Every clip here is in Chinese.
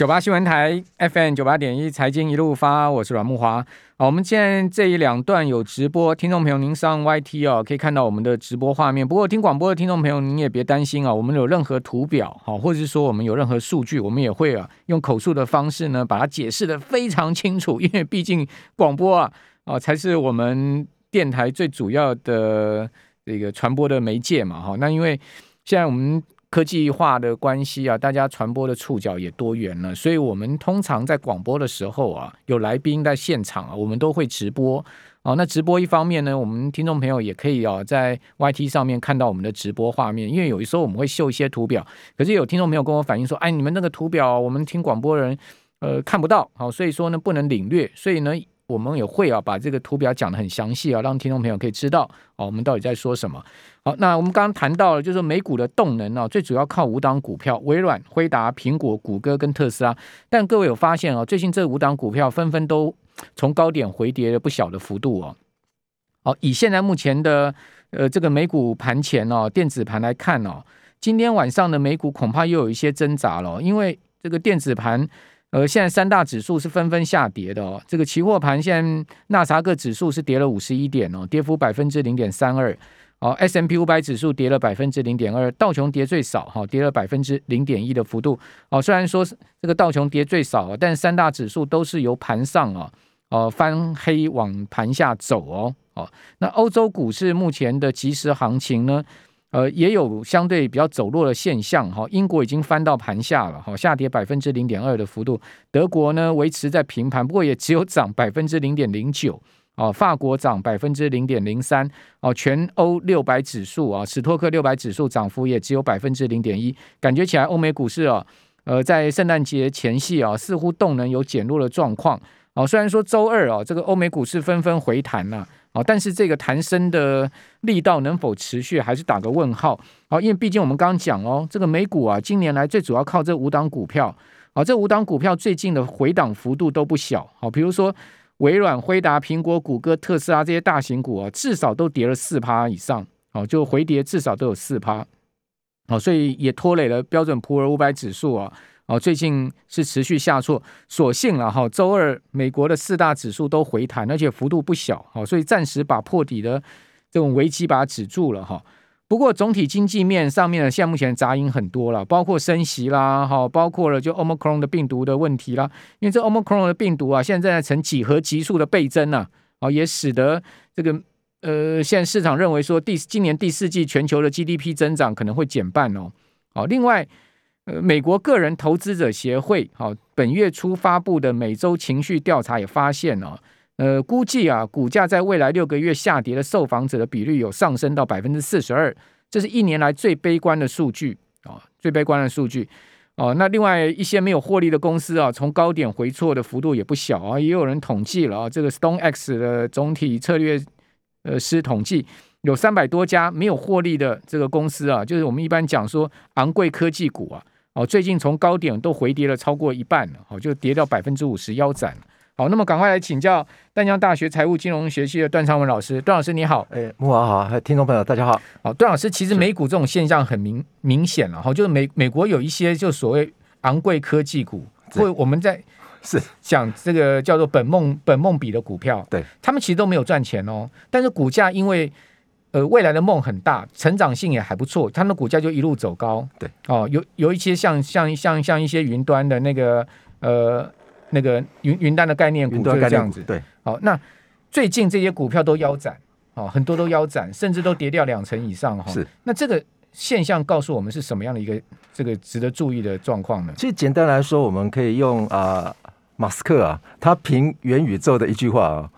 九八新闻台 FM 九八点一财经一路发，我是阮木华。好，我们现在这一两段有直播，听众朋友您上 YT 哦，可以看到我们的直播画面。不过听广播的听众朋友您也别担心啊，我们有任何图表好，或者是说我们有任何数据，我们也会啊用口述的方式呢把它解释的非常清楚，因为毕竟广播啊啊才是我们电台最主要的这个传播的媒介嘛哈。那因为现在我们科技化的关系啊，大家传播的触角也多元了，所以我们通常在广播的时候啊，有来宾在现场啊，我们都会直播哦。那直播一方面呢，我们听众朋友也可以啊，在 YT 上面看到我们的直播画面，因为有的时候我们会秀一些图表，可是有听众朋友跟我反映说，哎，你们那个图表我们听广播人呃看不到，好，所以说呢不能领略，所以呢。我们也会啊，把这个图表讲得很详细啊，让听众朋友可以知道哦，我们到底在说什么。好，那我们刚刚谈到了，就是美股的动能啊，最主要靠五档股票：微软、辉达、苹果、谷歌跟特斯拉。但各位有发现啊，最近这五档股票纷纷都从高点回跌了不小的幅度哦。好，以现在目前的呃这个美股盘前哦，电子盘来看哦，今天晚上的美股恐怕又有一些挣扎了，因为这个电子盘。呃，现在三大指数是纷纷下跌的哦。这个期货盘现在纳斯达克指数是跌了五十一点哦，跌幅百分之零点三二。哦 S M P 五百指数跌了百分之零点二，道琼跌最少哈，跌了百分之零点一的幅度。哦，虽然说这个道琼跌最少，但三大指数都是由盘上啊，呃，翻黑往盘下走哦。哦，那欧洲股市目前的即时行情呢？呃，也有相对比较走弱的现象哈。英国已经翻到盘下了哈，下跌百分之零点二的幅度。德国呢维持在平盘，不过也只有涨百分之零点零九啊。法国涨百分之零点零三哦。全欧六百指数啊，史托克六百指数涨幅也只有百分之零点一。感觉起来欧美股市啊，呃，在圣诞节前夕啊，似乎动能有减弱的状况。哦，虽然说周二啊，这个欧美股市纷纷回弹了。啊，但是这个弹升的力道能否持续，还是打个问号。好，因为毕竟我们刚刚讲哦，这个美股啊，今年来最主要靠这五档股票。好，这五档股票最近的回档幅度都不小。好，比如说微软、辉达、苹果、谷歌、特斯拉这些大型股啊，至少都跌了四趴以上。好，就回跌至少都有四趴。哦，所以也拖累了标准普尔五百指数啊。哦，最近是持续下挫，所幸了哈。周二美国的四大指数都回弹，而且幅度不小，好，所以暂时把破底的这种危机把它止住了哈。不过总体经济面上面呢，现在目前杂音很多了，包括升息啦，哈，包括了就 Omicron 的病毒的问题啦。因为这 Omicron 的病毒啊，现在在呈几何级数的倍增啊，啊，也使得这个呃，现在市场认为说第今年第四季全球的 GDP 增长可能会减半哦。好，另外。美国个人投资者协会好，本月初发布的每周情绪调查也发现哦，呃，估计啊，股价在未来六个月下跌的受访者的比率有上升到百分之四十二，这是一年来最悲观的数据啊，最悲观的数据哦。那另外一些没有获利的公司啊，从高点回挫的幅度也不小啊，也有人统计了啊，这个 StoneX 的总体策略呃师统计，有三百多家没有获利的这个公司啊，就是我们一般讲说昂贵科技股啊。哦，最近从高点都回跌了超过一半了，哦，就跌掉百分之五十，腰斩。好，那么赶快来请教淡江大学财务金融学系的段昌文老师，段老师你好，哎，木华好，还有听众朋友大家好。好，段老师，其实美股这种现象很明明显了，哈，就是美美国有一些就所谓昂贵科技股，或我们在 是。讲这个叫做本梦本梦比的股票，对，他们其实都没有赚钱哦，但是股价因为呃，未来的梦很大，成长性也还不错，他们的股价就一路走高。对，哦，有有一些像像像像一些云端的那个呃那个云云端的概念股，就是这样子。对，好，那最近这些股票都腰斩，哦，很多都腰斩，甚至都跌掉两成以上哈。是，那这个现象告诉我们是什么样的一个这个值得注意的状况呢？其实简单来说，我们可以用啊、呃、马斯克啊，他评元宇宙的一句话啊，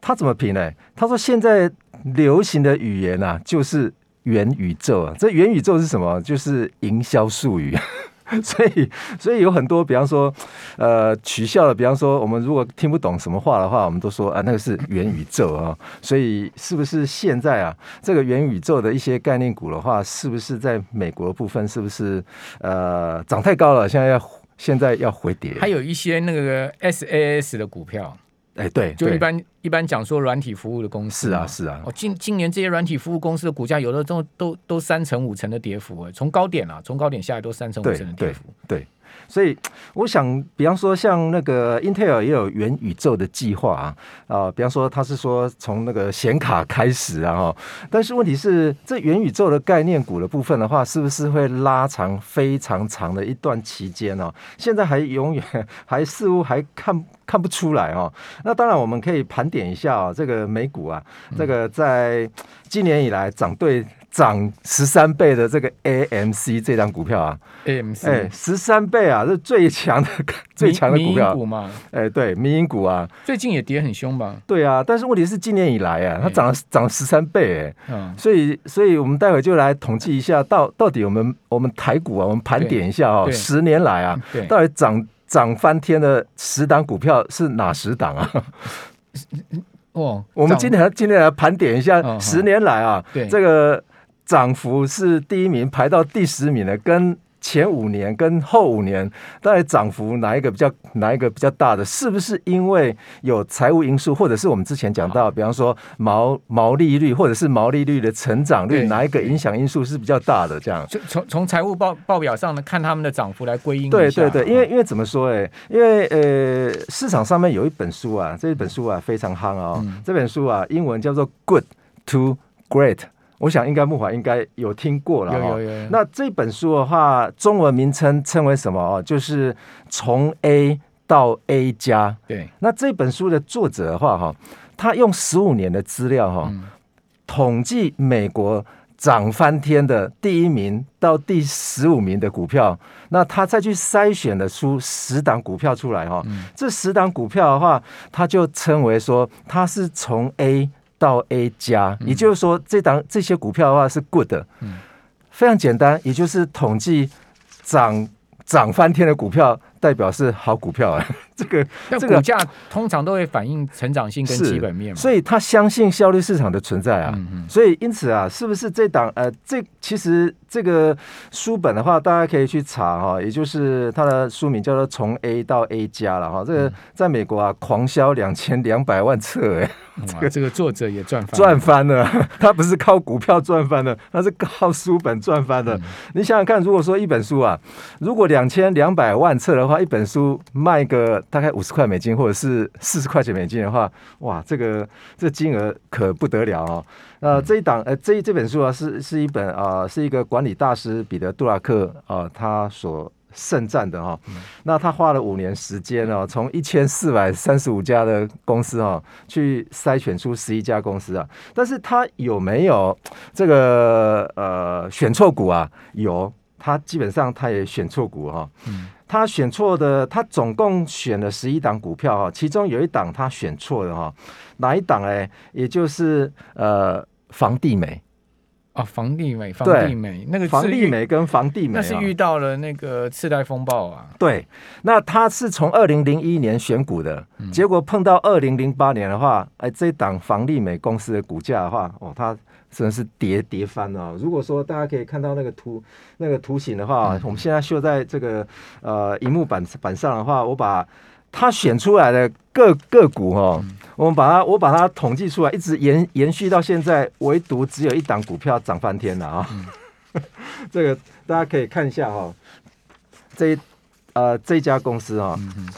他怎么评呢？他说现在。流行的语言啊，就是元宇宙啊。这元宇宙是什么？就是营销术语。所以，所以有很多，比方说，呃，取笑的，比方说，我们如果听不懂什么话的话，我们都说啊，那个是元宇宙啊。所以，是不是现在啊，这个元宇宙的一些概念股的话，是不是在美国的部分，是不是呃涨太高了？现在要现在要回跌？还有一些那个 SAS 的股票。哎，对，就一般一般讲说软体服务的公司是啊是啊，哦，今今年这些软体服务公司的股价有的都都都三成五成的跌幅，从高点啊，从高点下来都三成五成的跌幅。对，对，对，所以 我想，比方说像那个 Intel 也有元宇宙的计划啊，啊，比方说他是说从那个显卡开始啊，哈，但是问题是，这元宇宙的概念股的部分的话，是不是会拉长非常长的一段期间呢？现在还永远 还似乎还看看不出来哦。那当然，我们可以盘点一下啊，这个美股啊，这个在今年以来涨对。涨十三倍的这个 AMC 这张股票啊，AMC 哎，十三倍啊，是最强的最强的股票。股嘛？哎，对，民营股啊，最近也跌很凶吧？对啊，但是问题是今年以来啊，它涨了涨了十三倍哎，嗯，所以所以我们待会就来统计一下，到到底我们我们台股啊，我们盘点一下哦，十年来啊，到底涨涨翻天的十档股票是哪十档啊？哦，我们今天今天来盘点一下十年来啊，对。这个。涨幅是第一名，排到第十名的，跟前五年跟后五年，到底涨幅哪一个比较哪一个比较大的？是不是因为有财务因素，或者是我们之前讲到，比方说毛毛利率，或者是毛利率的成长率，哪一个影响因素是比较大的？这样，就从从财务报报表上呢，看他们的涨幅来归因。对对对，因为因为怎么说？哎，因为呃，市场上面有一本书啊，这一本书啊非常夯哦，嗯、这本书啊，英文叫做《Good to Great》。我想应该木华应该有听过了。有有有。那这本书的话，中文名称称为什么哦？就是从 A 到 A 加。对。那这本书的作者的话哈，他用十五年的资料哈，统计美国涨翻天的第一名到第十五名的股票，那他再去筛选的出十档股票出来哈。这十档股票的话，他就称为说，他是从 A。到 A 加，也就是说，这档这些股票的话是 good，嗯，非常简单，也就是统计涨涨翻天的股票。代表是好股票啊，这个这个股价通常都会反映成长性跟基本面嘛，所以他相信效率市场的存在啊，所以因此啊，是不是这档呃，这其实这个书本的话，大家可以去查哈，也就是它的书名叫做《从 A 到 A 加》了哈，这个在美国啊狂销两千两百万册哎，这个这个作者也赚翻赚翻了，他不是靠股票赚翻的，他是靠书本赚翻的。你想想看，如果说一本书啊，如果两千两百万册的话，一本书卖个大概五十块美金，或者是四十块钱美金的话，哇，这个这金额可不得了哦。那这一档呃，这这本书啊，是是一本啊、呃，是一个管理大师彼得·杜拉克啊、呃，他所盛赞的哈、哦。那他花了五年时间哦，从一千四百三十五家的公司哈、哦，去筛选出十一家公司啊。但是他有没有这个呃选错股啊？有，他基本上他也选错股哈、哦。嗯。他选错的，他总共选了十一档股票哈，其中有一档他选错了哈，哪一档哎？也就是呃，房地美啊，房地美，房地美那个房地美跟房地美，那是遇到了那个次贷风暴啊。对，那他是从二零零一年选股的，嗯、结果碰到二零零八年的话，哎，这一档房地美公司的股价的话，哦，它。真的是跌跌翻了，哦。如果说大家可以看到那个图那个图形的话，嗯、我们现在秀在这个呃荧幕板板上的话，我把它选出来的个个股哈，哦，嗯、我们把它我把它统计出来，一直延延续到现在，唯独只有一档股票涨翻天了啊！嗯、这个大家可以看一下哈，哦，这一呃这一家公司啊，哦，嗯、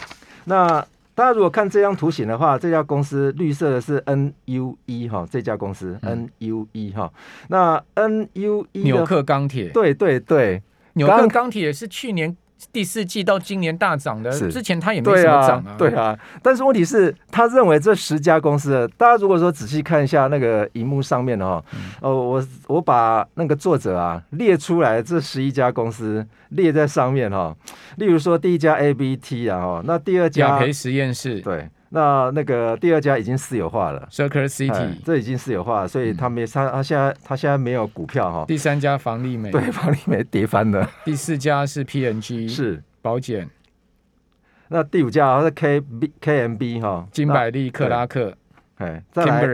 那。大家如果看这张图形的话，这家公司绿色的是 N U E 哈，这家公司 N U E 哈，那 N U E 纽克钢铁，对对对，纽克钢铁是去年。第四季到今年大涨的，之前他也没什么涨啊，对啊。但是问题是，他认为这十家公司，大家如果说仔细看一下那个荧幕上面的哈，哦，我我把那个作者啊列出来，这十一家公司列在上面哈。例如说第一家 A B T 啊，哦，那第二家雅培实验室，对。那那个第二家已经私有化了，Circular City，这已经私有化了，所以他没他他现在他现在没有股票哈。第三家房利美，对，房利美跌翻了。第四家是 PNG，是。保险。那第五家是 K B K M B 哈，金百利克拉克，哎，再来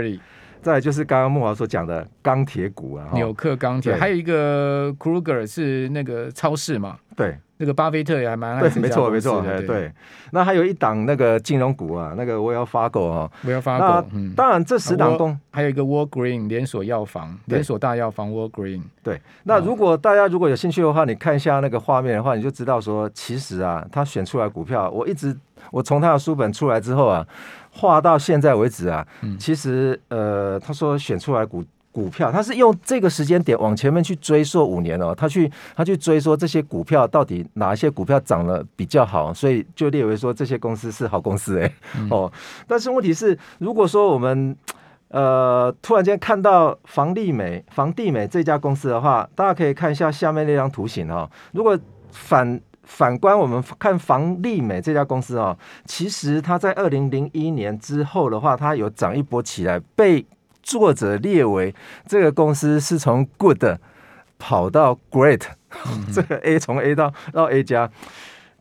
再来就是刚刚木华所讲的钢铁股啊，纽克钢铁，还有一个 Kruger 是那个超市嘛，对。那个巴菲特也还蛮爱对，没错没错，对，对。那还有一档那个金融股啊，那个 Wells Fargo 啊我要发狗。当然这十档公还有一个 Walgreens 连锁药房，连锁大药房 Walgreens。对，那如果大家如果有兴趣的话，你看一下那个画面的话，你就知道说，其实啊，他选出来股票，我一直我从他的书本出来之后啊，画到现在为止啊，其实呃，他说选出来股。股票，他是用这个时间点往前面去追溯五年哦，他去他去追溯这些股票到底哪一些股票涨了比较好，所以就列为说这些公司是好公司哎、欸嗯、哦。但是问题是，如果说我们呃突然间看到房利美、房地美这家公司的话，大家可以看一下下面那张图形哦。如果反反观我们看房利美这家公司哦，其实它在二零零一年之后的话，它有涨一波起来被。作者列为这个公司是从 good 跑到 great，这个 A 从 A 到到 A 加，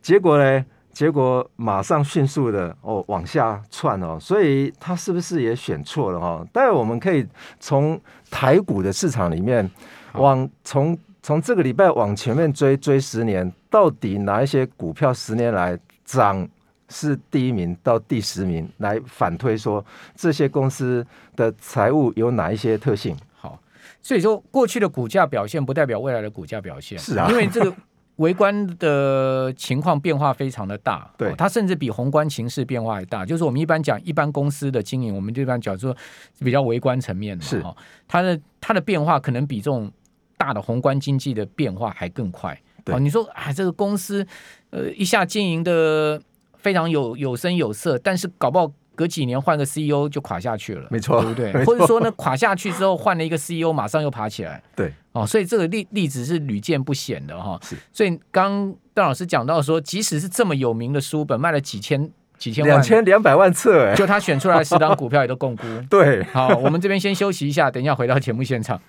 结果呢？结果马上迅速的哦往下窜哦，所以他是不是也选错了哈？待会我们可以从台股的市场里面往从从这个礼拜往前面追追十年，到底哪一些股票十年来涨？是第一名到第十名来反推说，这些公司的财务有哪一些特性？好，所以说过去的股价表现不代表未来的股价表现，是啊，因为这个微观的情况变化非常的大，对，它甚至比宏观情势变化还大。就是我们一般讲一般公司的经营，我们就一般讲说比较微观层面的，是它的它的变化可能比这种大的宏观经济的变化还更快。对，你说啊，这个公司呃一下经营的。非常有有声有色，但是搞不好隔几年换个 CEO 就垮下去了，没错，对不对？或者说呢，垮下去之后换了一个 CEO，马上又爬起来，对，哦，所以这个例例子是屡见不鲜的哈。是，所以刚邓老师讲到说，即使是这么有名的书本，卖了几千几千万两千两百万册，哎，就他选出来十档股票也都共估。对，好，我们这边先休息一下，等一下回到节目现场。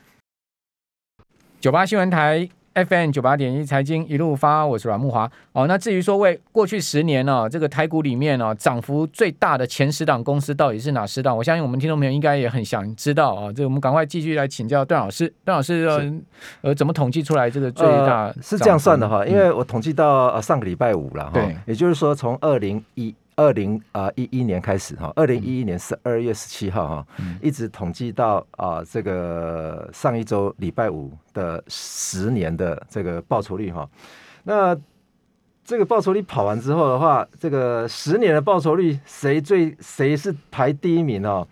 九八新闻台。FM 九八点一财经一路发，我是阮木华。哦，那至于说为过去十年呢、哦，这个台股里面呢、哦，涨幅最大的前十档公司到底是哪十档？我相信我们听众朋友应该也很想知道啊、哦。这个我们赶快继续来请教段老师。段老师，呃，呃，怎么统计出来这个最大、呃？是这样算的哈，因为我统计到呃上个礼拜五了哈，也就是说从二零一。二零啊一一年开始哈，二零一一年十二月十七号哈，嗯、一直统计到啊这个上一周礼拜五的十年的这个报酬率哈。那这个报酬率跑完之后的话，这个十年的报酬率谁最谁是排第一名哦？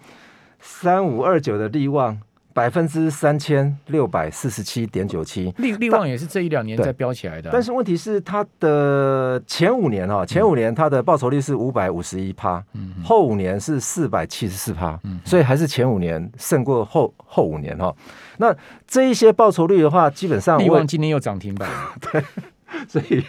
三五二九的利旺。百分之三千六百四十七点九七，利利旺也是这一两年在飙起来的、啊。但是问题是，它的前五年哈，前五年它的报酬率是五百五十一趴，嗯、后五年是四百七十四趴，嗯、所以还是前五年胜过后后五年哈。那这一些报酬率的话，基本上力旺今年又涨停板，对，所以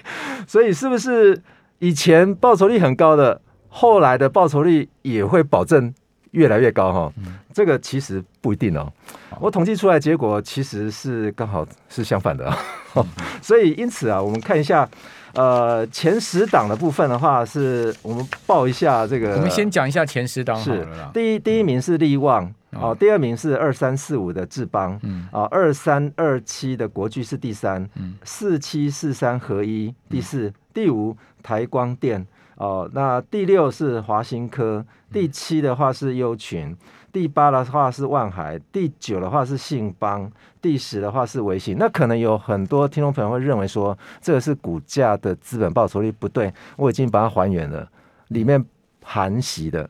所以是不是以前报酬率很高的，后来的报酬率也会保证越来越高哈？嗯、这个其实不一定哦。我统计出来结果其实是刚好是相反的啊，所以因此啊，我们看一下，呃，前十档的部分的话，是我们报一下这个。我们先讲一下前十档。是第一第一名是力旺哦，第二名是二三四五的智邦，啊，二三二七的国巨是第三，四七四三合一第四，第五台光电哦，那第六是华新科，第七的话是优群。第八的话是万海，第九的话是信邦，第十的话是微信。那可能有很多听众朋友会认为说，这个是股价的资本报酬率不对，我已经把它还原了，里面含息的，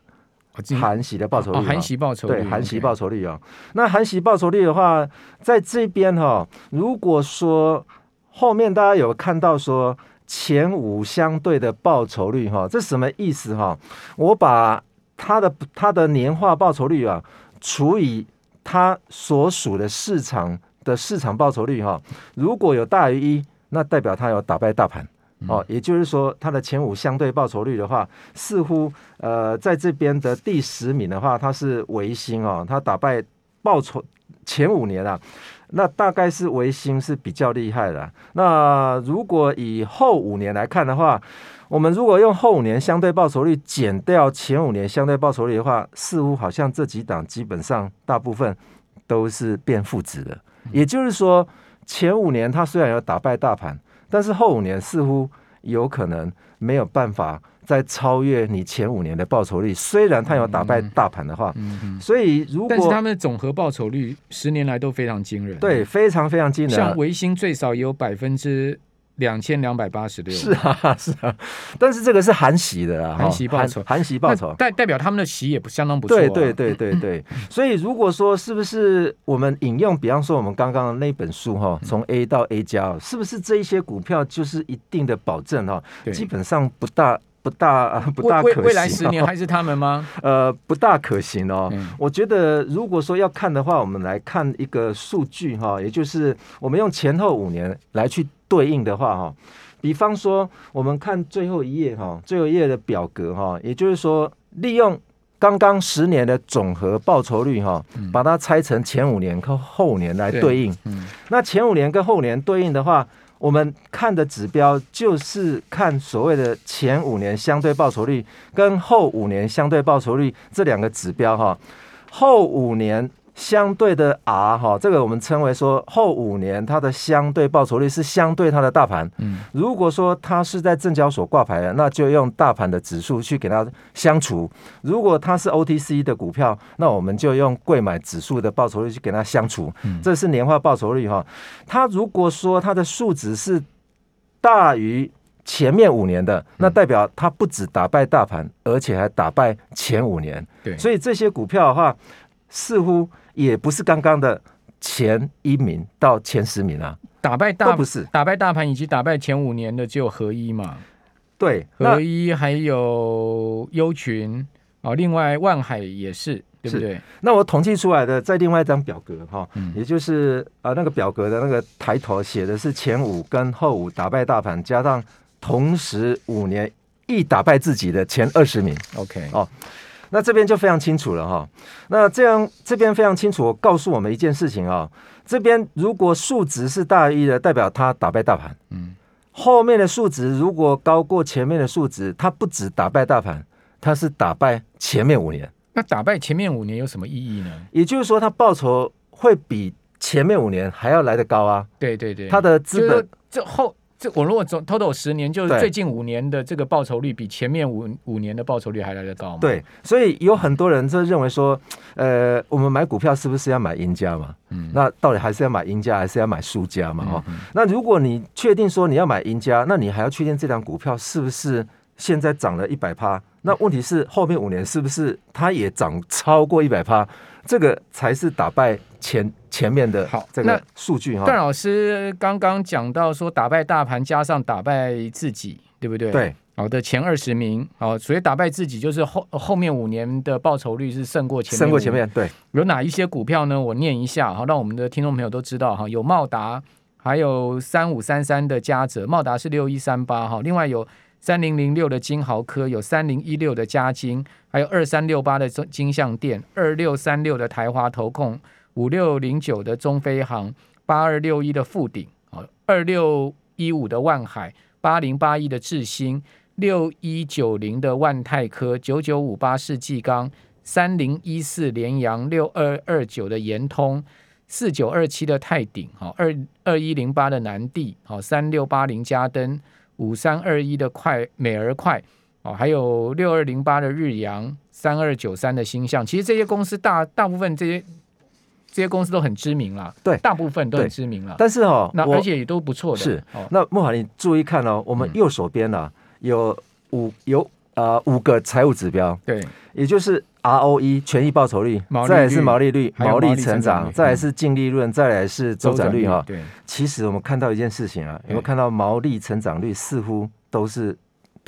含息的报酬率，含息报酬率，对，含息报酬率哦。那含息报酬率的话，在这边哈、哦，如果说后面大家有看到说前五相对的报酬率哈，这什么意思哈？我把它的它的年化报酬率啊，除以它所属的市场的市场报酬率哈，如果有大于一，那代表它有打败大盘哦。也就是说，它的前五相对报酬率的话，似乎呃在这边的第十名的话，它是维新哦，它打败报酬前五年啊，那大概是维新是比较厉害的。那如果以后五年来看的话，我们如果用后五年相对报酬率减掉前五年相对报酬率的话，似乎好像这几档基本上大部分都是变负值的。也就是说，前五年它虽然有打败大盘，但是后五年似乎有可能没有办法再超越你前五年的报酬率。虽然它有打败大盘的话，嗯嗯，所以如果但是他们的总和报酬率十年来都非常惊人，对，非常非常惊人。像维新最少也有百分之。两千两百八十六，是啊，是啊，但是这个是含息的啊，含息报酬，含息报酬代代表他们的息也不相当不错，啊，对对对对对，所以如果说是不是我们引用，比方说我们刚刚的那本书哈，从 A 到 A 加，是不是这一些股票就是一定的保证哈？基本上不大不大 不大可行，未来十年还是他们吗？呃，不大可行哦。我觉得如果说要看的话，我们来看一个数据哈，也就是我们用前后五年来去。对应的话哈，比方说我们看最后一页哈，最后一页的表格哈，也就是说利用刚刚十年的总和报酬率哈，把它拆成前五年和后五年来对应。嗯那前五年跟后五年对应的话，我们看的指标就是看所谓的前五年相对报酬率跟后五年相对报酬率这两个指标哈，后五年。相对的 R 哈，这个我们称为说后五年它的相对报酬率是相对它的大盘。嗯，如果说它是在证交所挂牌的，那就用大盘的指数去给它相除；如果它是 OTC 的股票，那我们就用贵买指数的报酬率去给它相除。嗯，这是年化报酬率哈。它如果说它的数值是大于前面五年的，那代表它不止打败大盘，而且还打败前五年。对，所以这些股票的话，似乎。也不是刚刚的前一名到前十名啊，打败大不是打败大盘以及打败前五年的只有合一嘛？对，合一还有优群啊，另外万海也是，对不对？那我统计出来的在另外一张表格哈，嗯、也就是啊那个表格的那个抬头写的是前五跟后五打败大盘，加上同时五年一打败自己的前二十名。OK 哦。那这边就非常清楚了哈，那这样这边非常清楚，告诉我们一件事情啊，这边如果数值是大于一的，代表它打败大盘，嗯，后面的数值如果高过前面的数值，它不止打败大盘，它是打败前面五年。那打败前面五年有什么意义呢？也就是说，它报酬会比前面五年还要来得高啊。对对对，它的资本这后。这我如果总 total 十年，就是最近五年的这个报酬率比前面五五年的报酬率还来得高吗？对，所以有很多人就认为说，呃，我们买股票是不是要买赢家嘛？嗯，那到底还是要买赢家，还是要买输家嘛？哦，那如果你确定说你要买赢家，那你还要确定这张股票是不是现在涨了一百趴？那问题是后面五年是不是它也涨超过一百趴？这个才是打败前前面的好这个数据哈。段老师刚刚讲到说，打败大盘加上打败自己，对不对？对，好的前二十名，好，所以打败自己就是后后面五年的报酬率是胜过前面，胜过前面。对，有哪一些股票呢？我念一下，好，让我们的听众朋友都知道哈。有茂达，还有三五三三的嘉泽，茂达是六一三八哈。另外有。三零零六的金豪科，有三零一六的嘉金，还有二三六八的金像店，二六三六的台华投控，五六零九的中飞航，八二六一的富鼎，二六一五的万海，八零八一的智新，六一九零的万泰科，九九五八世纪钢，三零一四联阳，六二二九的延通，四九二七的泰鼎，好，二二一零八的南地，好，三六八零嘉登。五三二一的快美而快哦，还有六二零八的日阳，三二九三的星象，其实这些公司大大部分这些这些公司都很知名了，对，大部分都很知名了。但是哦，那而且也都不错的。是，哦、那莫华你注意看哦，我们右手边呢、有五有啊、呃、五个财务指标，对，也就是 ROE 权益报酬率，率再来是毛利率、毛利成长，再来是净利润，再来是周转率哈。对，其实我们看到一件事情啊，有没有看到毛利成长率似乎都是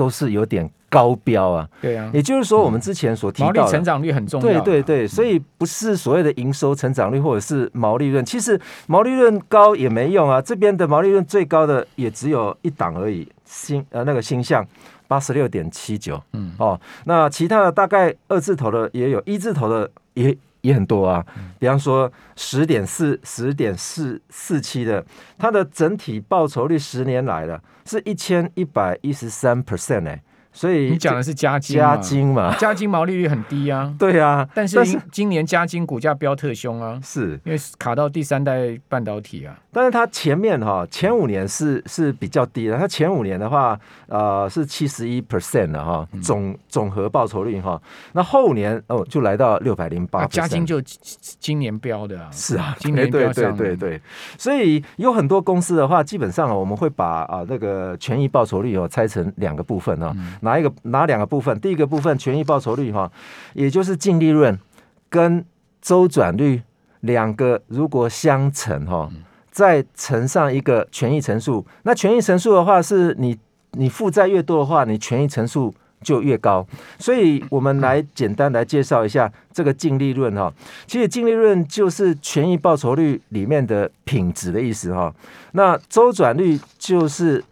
都是有点高标啊？对啊，也就是说我们之前所提到的毛利成长率很重要。对对对，所以不是所谓的营收成长率或者是毛利润，其实毛利润高也没用啊。这边的毛利润最高的也只有一档而已，星呃那个星象。八十六点七九，嗯哦，那其他的大概二字头的也有，一字头的也也很多啊。嗯、比方说十点四、十点四四七的，它的整体报酬率十年来了是一千一百一十三 percent 哎，所以你讲的是加金，加金嘛，加金毛利率很低啊。对啊，但是今年加金股价飙特凶啊，是因为卡到第三代半导体啊。但是它前面哈前五年是是比较低的，它前五年的话呃是七十一 percent 的哈总总和报酬率哈，那后年哦就来到六百零八。加金就今年飙的啊，是啊，今年对对对对，所以有很多公司的话，基本上我们会把啊那个权益报酬率哦拆成两个部分哈。哪一个哪两个部分？第一个部分权益报酬率哈，也就是净利润跟周转率两个如果相乘哈，再乘上一个权益乘数。那权益乘数的话，是你你负债越多的话，你权益乘数就越高。所以我们来简单来介绍一下这个净利润哈。其实净利润就是权益报酬率里面的品质的意思哈。那周转率就是。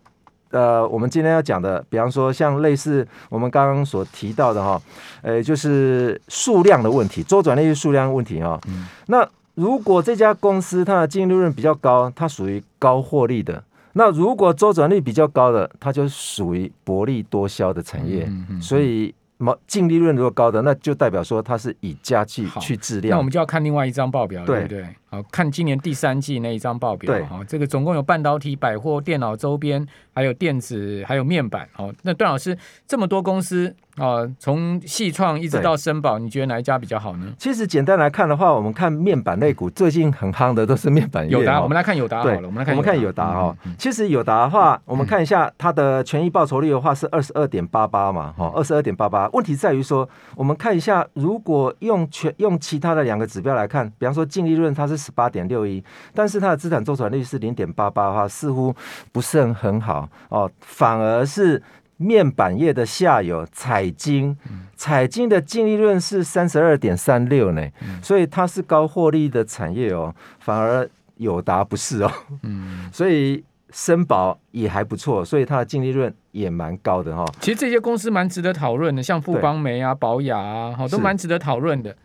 呃，我们今天要讲的，比方说像类似我们刚刚所提到的哈，呃，就是数量的问题，周转率数量问题哈。嗯、那如果这家公司它的净利润比较高，它属于高获利的；那如果周转率比较高的，它就属于薄利多销的产业。嗯嗯嗯、所以。毛净利润如果高的，那就代表说它是以价去去质量。那我们就要看另外一张报表，对不对？好，看今年第三季那一张报表。哈对，这个总共有半导体、百货、电脑周边，还有电子，还有面板。好，那段老师这么多公司啊，从细创一直到森宝，你觉得哪一家比较好呢？其实简单来看的话，我们看面板类股最近很夯的都是面板业。友达，我们来看有达好了。我们来看我们看友达哈。其实有达的话，我们看一下它的权益报酬率的话是二十二点八八嘛，哈，二十二点八八。问题在于说，我们看一下，如果用全用其他的两个指标来看，比方说净利润它是十八点六一，但是它的资产周转率是零点八八的话，似乎不是很很好哦，反而是面板业的下游彩晶，彩晶的净利润是三十二点三六呢，所以它是高获利的产业哦，反而友达不是哦，嗯，所以。森宝也还不错，所以它的净利润也蛮高的哈。其实这些公司蛮值得讨论的，像富邦煤啊、宝雅啊，好，都蛮值得讨论的。